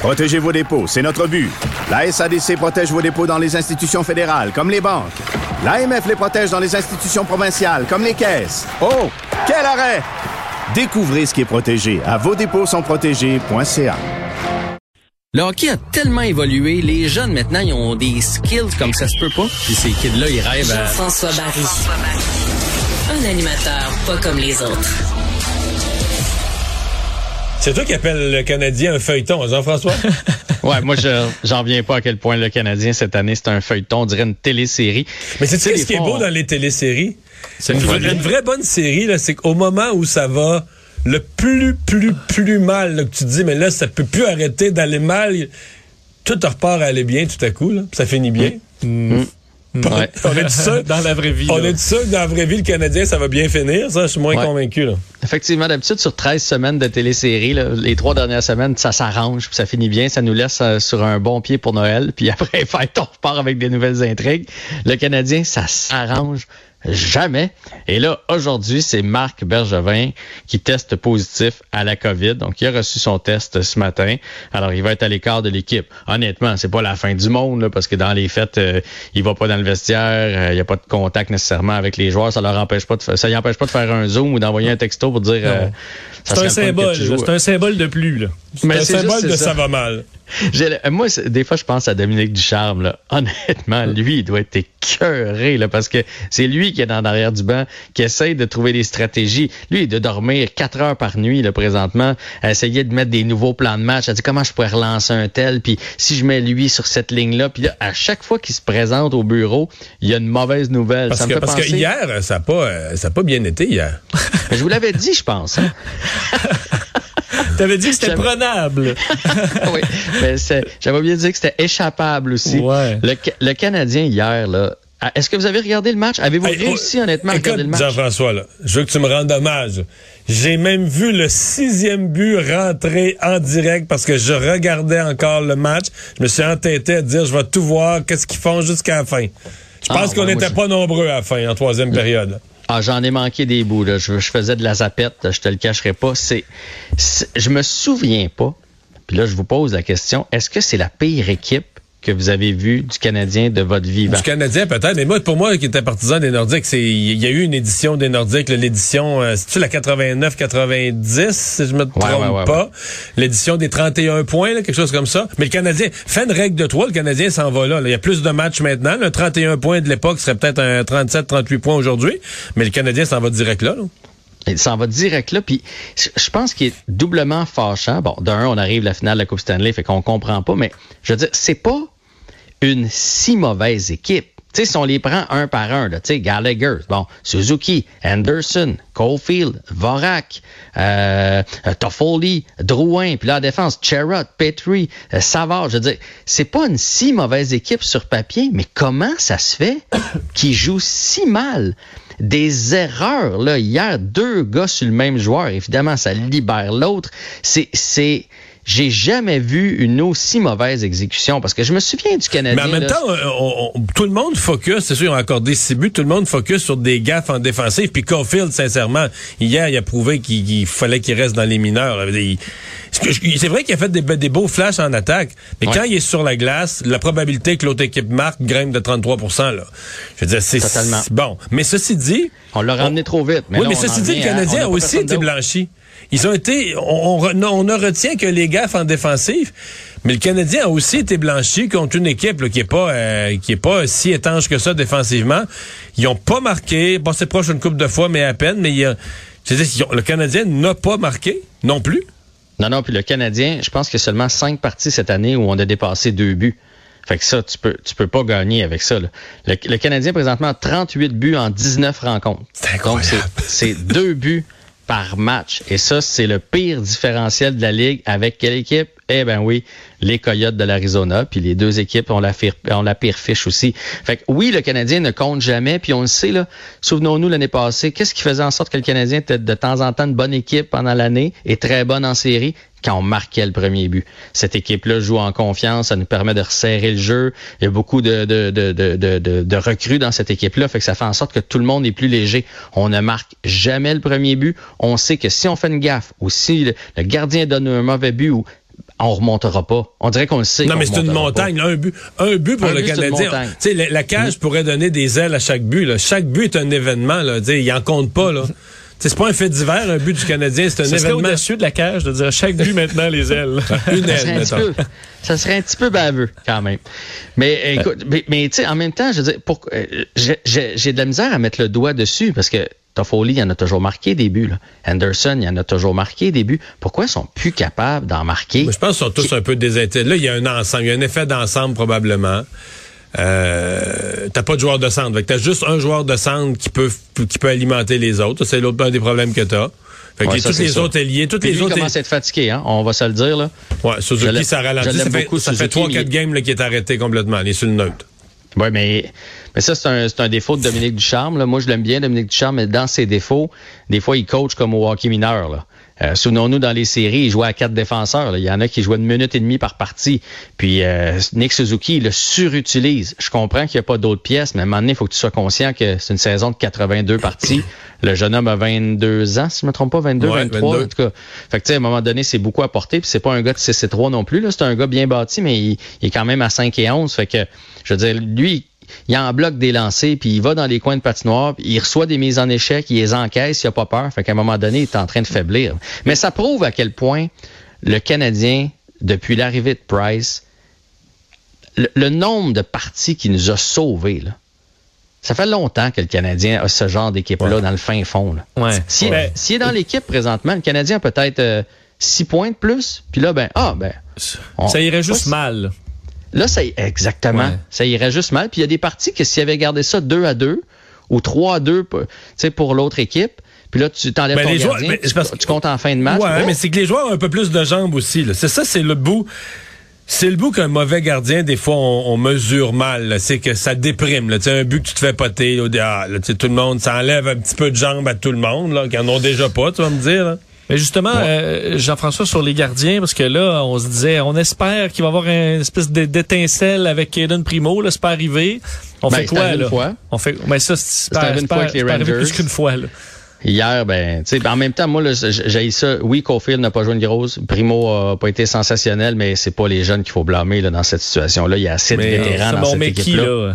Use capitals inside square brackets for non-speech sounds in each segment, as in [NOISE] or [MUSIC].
Protégez vos dépôts, c'est notre but. La SADC protège vos dépôts dans les institutions fédérales, comme les banques. L'AMF les protège dans les institutions provinciales, comme les caisses. Oh, quel arrêt! Découvrez ce qui est protégé à vos dépôts sont protégés.ca. Le hockey a tellement évolué, les jeunes maintenant, ils ont des skills comme ça se peut pas. Puis ces kids-là, ils rêvent à... François Barry. Un animateur pas comme les autres. C'est toi qui appelles le Canadien un feuilleton, Jean-François? [LAUGHS] ouais, moi, je j'en viens pas à quel point le Canadien, cette année, c'est un feuilleton, on dirait une télésérie. Mais c'est ce qui est beau dans les téléséries? C'est une, vraie, une vraie bonne série, là, c'est qu'au moment où ça va le plus, plus, plus mal, là, que tu te dis, mais là, ça peut plus arrêter d'aller mal, tout repart à aller bien tout à coup, là, ça finit bien. Mm. Ouais. [LAUGHS] On est ça dans la vraie vie. On là. est ça dans la vraie vie, le Canadien, ça va bien finir. Ça, je suis moins Ouais. convaincu. Là. Effectivement, d'habitude, sur 13 semaines de télésérie, là, les trois dernières semaines, ça s'arrange, puis ça finit bien, ça nous laisse euh, sur un bon pied pour Noël, puis [LAUGHS] après, fête, on repart avec des nouvelles intrigues. Le Canadien, ça s'arrange jamais. Et là, aujourd'hui, c'est Marc Bergevin qui teste positif à la COVID. Donc, il a reçu son test ce matin. Alors, il va être à l'écart de l'équipe. Honnêtement, c'est pas la fin du monde, là, parce que dans les fêtes, euh, il va pas dans le vestiaire, euh, il n'y a pas de contact nécessairement avec les joueurs. Ça leur empêche pas de, fa- ça y empêche pas de faire un zoom ou d'envoyer un texto pour dire. euh, C'est un symbole. C'est un symbole de plus. Là. C'est Mais un c'est symbole juste, de ça. va mal. [LAUGHS] Le- Moi, des fois, je pense à Dominique Ducharme. Là. [LAUGHS] Honnêtement, lui, il doit être écœuré là, parce que c'est lui qui est en arrière du banc, qui essaye de trouver des stratégies. Lui, il doit dormir quatre heures par nuit là, présentement, à essayer de mettre des nouveaux plans de match. À dire comment je pourrais relancer un tel, puis si je mets lui sur cette ligne-là. Puis là, à chaque fois qu'il se présente au bureau, il y a une mauvaise nouvelle. Parce, ça me que, fait parce penser... que hier, ça n'a pas, euh, ça a pas bien été hier. [LAUGHS] Je vous l'avais dit, je pense. hein. [LAUGHS] T'avais dit que c'était prenable. [LAUGHS] oui, mais j'avais oublié de dire que c'était échappable aussi. Ouais. Le, Ca- le Canadien hier, là. Est-ce que vous avez regardé le match? Avez-vous Hey, réussi oh, honnêtement à écoute, regarder le match? Jean-François, je veux que tu me rendes hommage. J'ai même vu le sixième but rentrer en direct parce que je regardais encore le match. Je me suis entêté à dire, je vais tout voir, qu'est-ce qu'ils font jusqu'à la fin. Je Ah, pense qu'on n'était pas nombreux à la fin, en troisième période. Ah, j'en ai manqué des bouts. Je, faisais de la zapette, je te le cacherai pas. C'est- je me souviens pas. Puis là, je vous pose la question est-ce que c'est la pire équipe que vous avez vue du Canadien de votre vivant Du Canadien, peut-être. Mais moi, pour moi, qui était partisan des Nordiques, c'est il y a eu une édition des Nordiques, l'édition, euh, c'est-tu la 89-90, si je me trompe ouais, ouais, pas? L'édition des 31 points, là, quelque chose comme ça. Mais le Canadien, fait une règle de 3, le Canadien s'en va là, là. Il y a plus de matchs maintenant. Le 31 points de l'époque serait peut-être un 37-38 points aujourd'hui. Mais le Canadien s'en va direct là. là. Il s'en va direct là. Puis je je pense qu'il est doublement fâchant. Bon, d'un, on arrive à la finale de la Coupe Stanley, fait qu'on comprend pas. Mais je veux dire, c'est pas une si mauvaise équipe. Tu sais, si on les prend un par un, là, tu sais, Gallagher, bon, Suzuki, Anderson, Caulfield, Vorak, euh, Toffoli, Drouin, puis en défense, Cherrott, Petrie, euh, Savard, je veux dire, c'est pas une si mauvaise équipe sur papier, mais comment ça se fait [COUGHS] qu'ils jouent si mal? Des erreurs, là, hier, deux gars sur le même joueur, évidemment, ça libère l'autre. C'est, c'est, j'ai jamais vu une aussi mauvaise exécution parce que je me souviens du Canadien. Mais en même là, temps, on- on- tout le monde focus, c'est sûr, ils ont accordé six buts, tout le monde focus sur des gaffes en défensive. Puis Caulfield, sincèrement, hier, il a prouvé qu'il fallait qu'il reste dans les mineurs. C'est vrai qu'il a fait des, be- des beaux flashs en attaque, mais Ouais. quand il est sur la glace, la probabilité que l'autre équipe marque grimpe de 33 là. Je veux dire, c'est bon. Mais ceci dit, on l'a ramené trop vite. oui, là, mais ceci dit, le Canadien a aussi été blanchi. Ils ont été, on, on ne retient que les gaffes en défensive, mais le Canadien a aussi été blanchi contre une équipe là, qui est pas, euh, qui est pas si étanche que ça défensivement. Ils ont pas marqué, bon c'est proche une coupe de fois, mais à peine. Mais il a, dire, le Canadien n'a pas marqué non plus. Non, non, puis le Canadien, je pense qu'il y a seulement cinq parties cette année où on a dépassé deux buts. Fait que ça, tu peux, tu peux pas gagner avec ça. là. Le, le Canadien, présentement, a 38 buts en 19 rencontres. C'est incroyable. Donc, c'est deux buts par match. Et ça, c'est le pire différentiel de la Ligue. Avec quelle équipe? Eh ben oui, les Coyotes de l'Arizona. Puis les deux équipes ont la, pire fiche aussi. Fait que oui, le Canadien ne compte jamais. Puis on le sait, là. Souvenons-nous l'année passée, qu'est-ce qui faisait en sorte que le Canadien était de temps en temps une bonne équipe pendant l'année et très bonne en série? Quand on marquait le premier but. Cette équipe-là joue en confiance, ça nous permet de resserrer le jeu. Il y a beaucoup de, de, de, de, de, de recrues dans cette équipe-là, fait que ça fait en sorte que tout le monde est plus léger. On ne marque jamais le premier but. On sait que si on fait une gaffe ou si le, le gardien donne un mauvais but ou on remontera pas. On dirait qu'on le sait. Non, mais c'est une montagne. là, Un but, un but pour Un le but, Canadien. la, la cage pourrait donner des ailes à chaque but. Là. Chaque but est un événement. Là. Il en compte pas. Là. [LAUGHS] C'est pas un fait divers, un but du Canadien, c'est un serait événement. de la cage de dire chaque but maintenant les ailes. [LAUGHS] Une Ça serait, aile, un peu, ça serait un petit peu baveux, quand même. Mais écoute, mais, mais, tu sais, en même temps, je veux dire, euh, j'ai- de la misère à mettre le doigt dessus parce que Toffoli, il en a toujours marqué des buts. Là. Anderson, il en a toujours marqué des buts. Pourquoi ils sont plus capables d'en marquer? Je pense qu'ils sont tous un peu désintéressés. Là, il y a un ensemble, il y a un effet d'ensemble probablement. Euh, t'as pas de joueur de centre. Fait que t'as juste un joueur de centre qui peut qui peut alimenter les autres. C'est l'autre un des problèmes que t'as. Fait que Ouais, les- ça, toutes c'est les ça. autres ailiers, toutes Puis les lui, autres. commence à être fatigué, hein? on va se le dire. Là. Ouais, Suzuki, ça ralentit. Ça fait, beaucoup, ça fait Suzuki, 3-4 mais- games là, qui est arrêté complètement. Il est sur le neutre. Oui, mais, mais ça, c'est un, c'est un défaut de Dominique Ducharme. Là. Moi, je l'aime bien, Dominique Ducharme, mais dans ses défauts, des fois, il coach comme au hockey mineur. Là. Euh, Souvenons-nous, dans les séries, il jouait à quatre défenseurs. là. Il y en a qui jouaient une minute et demie par partie. Puis euh, Nick Suzuki, il le surutilise. Je comprends qu'il n'y a pas d'autres pièces, mais à un moment donné, il faut que tu sois conscient que c'est une saison de 82 parties. [COUGHS] Le jeune homme a 22 ans, si je ne me trompe pas, 22, Ouais, 23. 22. En tout cas, fait que, tu sais, à un moment donné, c'est beaucoup à porter. Puis c'est pas un gars de 6 et 3 non plus. là. C'est un gars bien bâti, mais il, il est quand même à 5 et 11. Fait que, je veux dire, lui, il en bloque des lancers, puis il va dans les coins de patinoire, puis il reçoit des mises en échec, il les encaisse, il a pas peur. Fait qu'à un moment donné, il est en train de faiblir. Mais ça prouve à quel point le Canadien, depuis l'arrivée de Price, le, le nombre de parties qui nous a sauvés, là, ça fait longtemps que le Canadien a ce genre d'équipe-là Ouais. dans le fin fond. Là. Ouais. S'il Ouais. est dans l'équipe présentement, le Canadien a peut-être 6 points de plus, puis là, ben, ah, ben. on- Ça irait juste mal. Là, ça, exactement. Ouais. Ça irait juste mal. Puis il y a des parties que s'il avait gardé ça 2 à 2 ou 3 à 2 pour, tu sais, pour l'autre équipe, puis là, tu t'enlèves Ben, ton les joueurs- gardien, ben, tu, c'est parce que- tu comptes en fin de match. Ouais, mais c'est que les joueurs ont un peu plus de jambes aussi. C'est ça, c'est le bout. C'est le bout qu'un mauvais gardien, des fois, on, on mesure mal. C'est que ça déprime. Là. Tu sais, Un but que tu te fais poter, là, ah, là, tu sais, tout le monde, ça enlève un petit peu de jambes à tout le monde, là, qui en ont déjà pas, tu vas me dire. là. Mais justement, euh, Jean-François, sur les gardiens, parce que là, on se disait, on espère qu'il va y avoir une espèce d'étincelle avec Aiden Primo, là, c'est pas arrivé. On Ben, fait quoi, là? une fois. On fait, mais ça, c'est pas, une fois avec les Rangers. plus qu'une fois, là. Hier, ben, tu sais, ben, en même temps, moi, j'ai ça. Oui, Caulfield n'a pas joué une grosse. Primo a pas été sensationnel, mais c'est pas les jeunes qu'il faut blâmer là, dans cette situation-là. Il y a assez de Mais, vétérans dans cette équipe-là.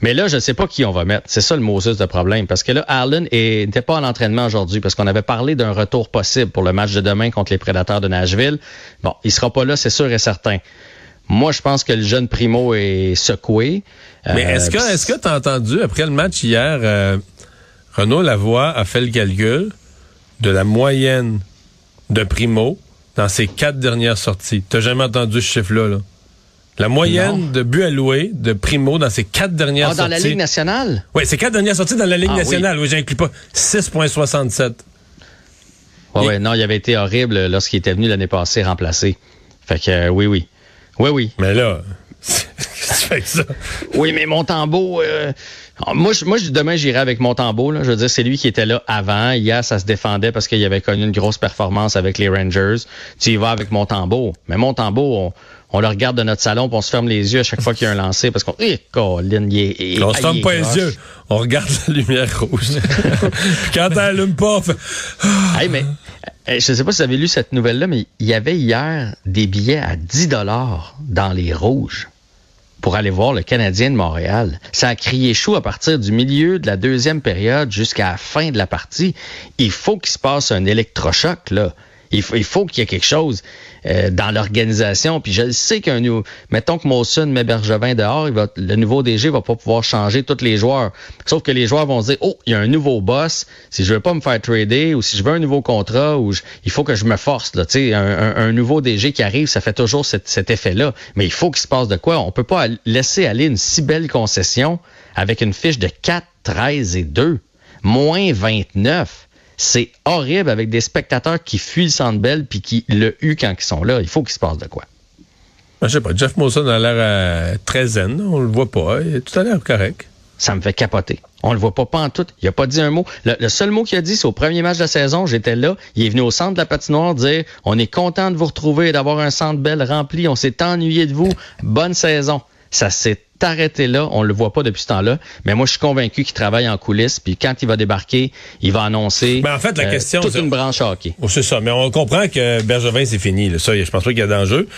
Mais là, je ne sais pas qui on va mettre. C'est ça le Moses de problème. Parce que là, Allen n'était pas à l'entraînement aujourd'hui parce qu'on avait parlé d'un retour possible pour le match de demain contre les Prédateurs de Nashville. Bon, il sera pas là, c'est sûr et certain. Moi, je pense que le jeune Primo est secoué. Mais Euh, est-ce que est-ce que tu as entendu, après le match hier, euh, Renaud Lavoie a fait le calcul de la moyenne de Primo dans ses quatre dernières sorties? T'as jamais entendu ce chiffre-là, là? La moyenne Non. de buts alloués de Primo dans ses quatre dernières Ah, dans sorties. la Ligue nationale? Oui, c'est quatre dernières sorties dans la Ligue Ah, nationale. Oui, j'inclus pas. 6,67. Ouais, Et- ouais, non, il avait été horrible lorsqu'il était venu l'année passée remplacer. Fait que euh, oui, oui. Oui, oui. Mais là, [LAUGHS] qu'est-ce que tu fais avec ça? Oui, mais Montembeau, euh, moi, je- moi je- demain, j'irai avec Montembeau. Là. Je veux dire, c'est lui qui était là avant. Hier, ça se défendait parce qu'il avait connu une grosse performance avec les Rangers. Tu y vas avec Montembeau. Mais Montembeau, on, on le regarde de notre salon puis on se ferme les yeux à chaque fois qu'il y a un lancé parce qu'on... Eh, Colin, il est... on se ah, ferme pas les yeux. On regarde la lumière rouge. [LAUGHS] Quand elle allume pas, on fait... Hey, mais je sais pas si vous avez lu cette nouvelle-là, mais il y avait hier des billets à 10 dollars dans les rouges pour aller voir le Canadien de Montréal. Ça a crié chaud à partir du milieu de la deuxième période jusqu'à la fin de la partie. Il faut qu'il se passe un électrochoc, là. Il faut, il faut qu'il y ait quelque chose euh, dans l'organisation. Puis je sais qu'un nou- mettons que Mawson met Bergevin dehors, il va, le nouveau DG va pas pouvoir changer tous les joueurs. Sauf que les joueurs vont dire oh il y a un nouveau boss. Si je veux pas me faire trader ou si je veux un nouveau contrat ou il faut que je me force là. Un, un- nouveau DG qui arrive, ça fait toujours cet, effet-là. Mais il faut qu'il se passe de quoi? On peut pas laisser aller une si belle concession avec une fiche de 4, 13 et 2, moins 29. C'est horrible avec des spectateurs qui fuient le Centre Bell puis qui le huent quand ils sont là. Il faut qu'il se passe de quoi. Ben, je sais pas, Jeff Molson a l'air euh, très zen, on le voit pas, il a tout à l'air correct. Ça me fait capoter. On le voit pas pas en tout. Il a pas dit un mot. Le, le seul mot qu'il a dit, c'est au premier match de la saison. J'étais là. Il est venu au centre de la patinoire dire On est content de vous retrouver et d'avoir un centre belle rempli. On s'est ennuyé de vous. Bonne saison. Ça s'est arrêté là. On le voit pas depuis ce temps-là. Mais moi, je suis convaincu qu'il travaille en coulisses. Puis quand il va débarquer, il va annoncer Mais en fait, la euh, question, toute c'est- une branche hockey. Oh, c'est ça, mais on comprend que Bergevin, c'est fini. Là. Ça, je pense pas qu'il y a d'enjeu.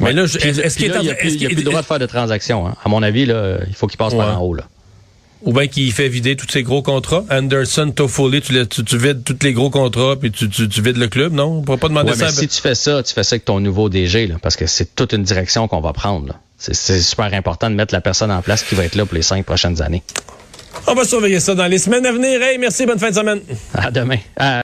Mais là, est-ce qu'il est plus- il y a plus le droit de faire de transactions. hein. À mon avis, là, il faut qu'il passe Ouais. par en haut. Là. Ou bien qu'il fait vider tous ses gros contrats. Anderson, Toffoli, tu, tu, tu vides tous les gros contrats, puis tu, tu, tu vides le club, non? On pourra pas demander Ouais, ça. mais à- si tu fais ça, tu fais ça avec ton nouveau DG, là, parce que c'est toute une direction qu'on va prendre. là. C'est- C'est super important de mettre la personne en place qui va être là pour les cinq prochaines années. On va surveiller ça dans les semaines à venir. Hey, merci, bonne fin de semaine. À demain. À-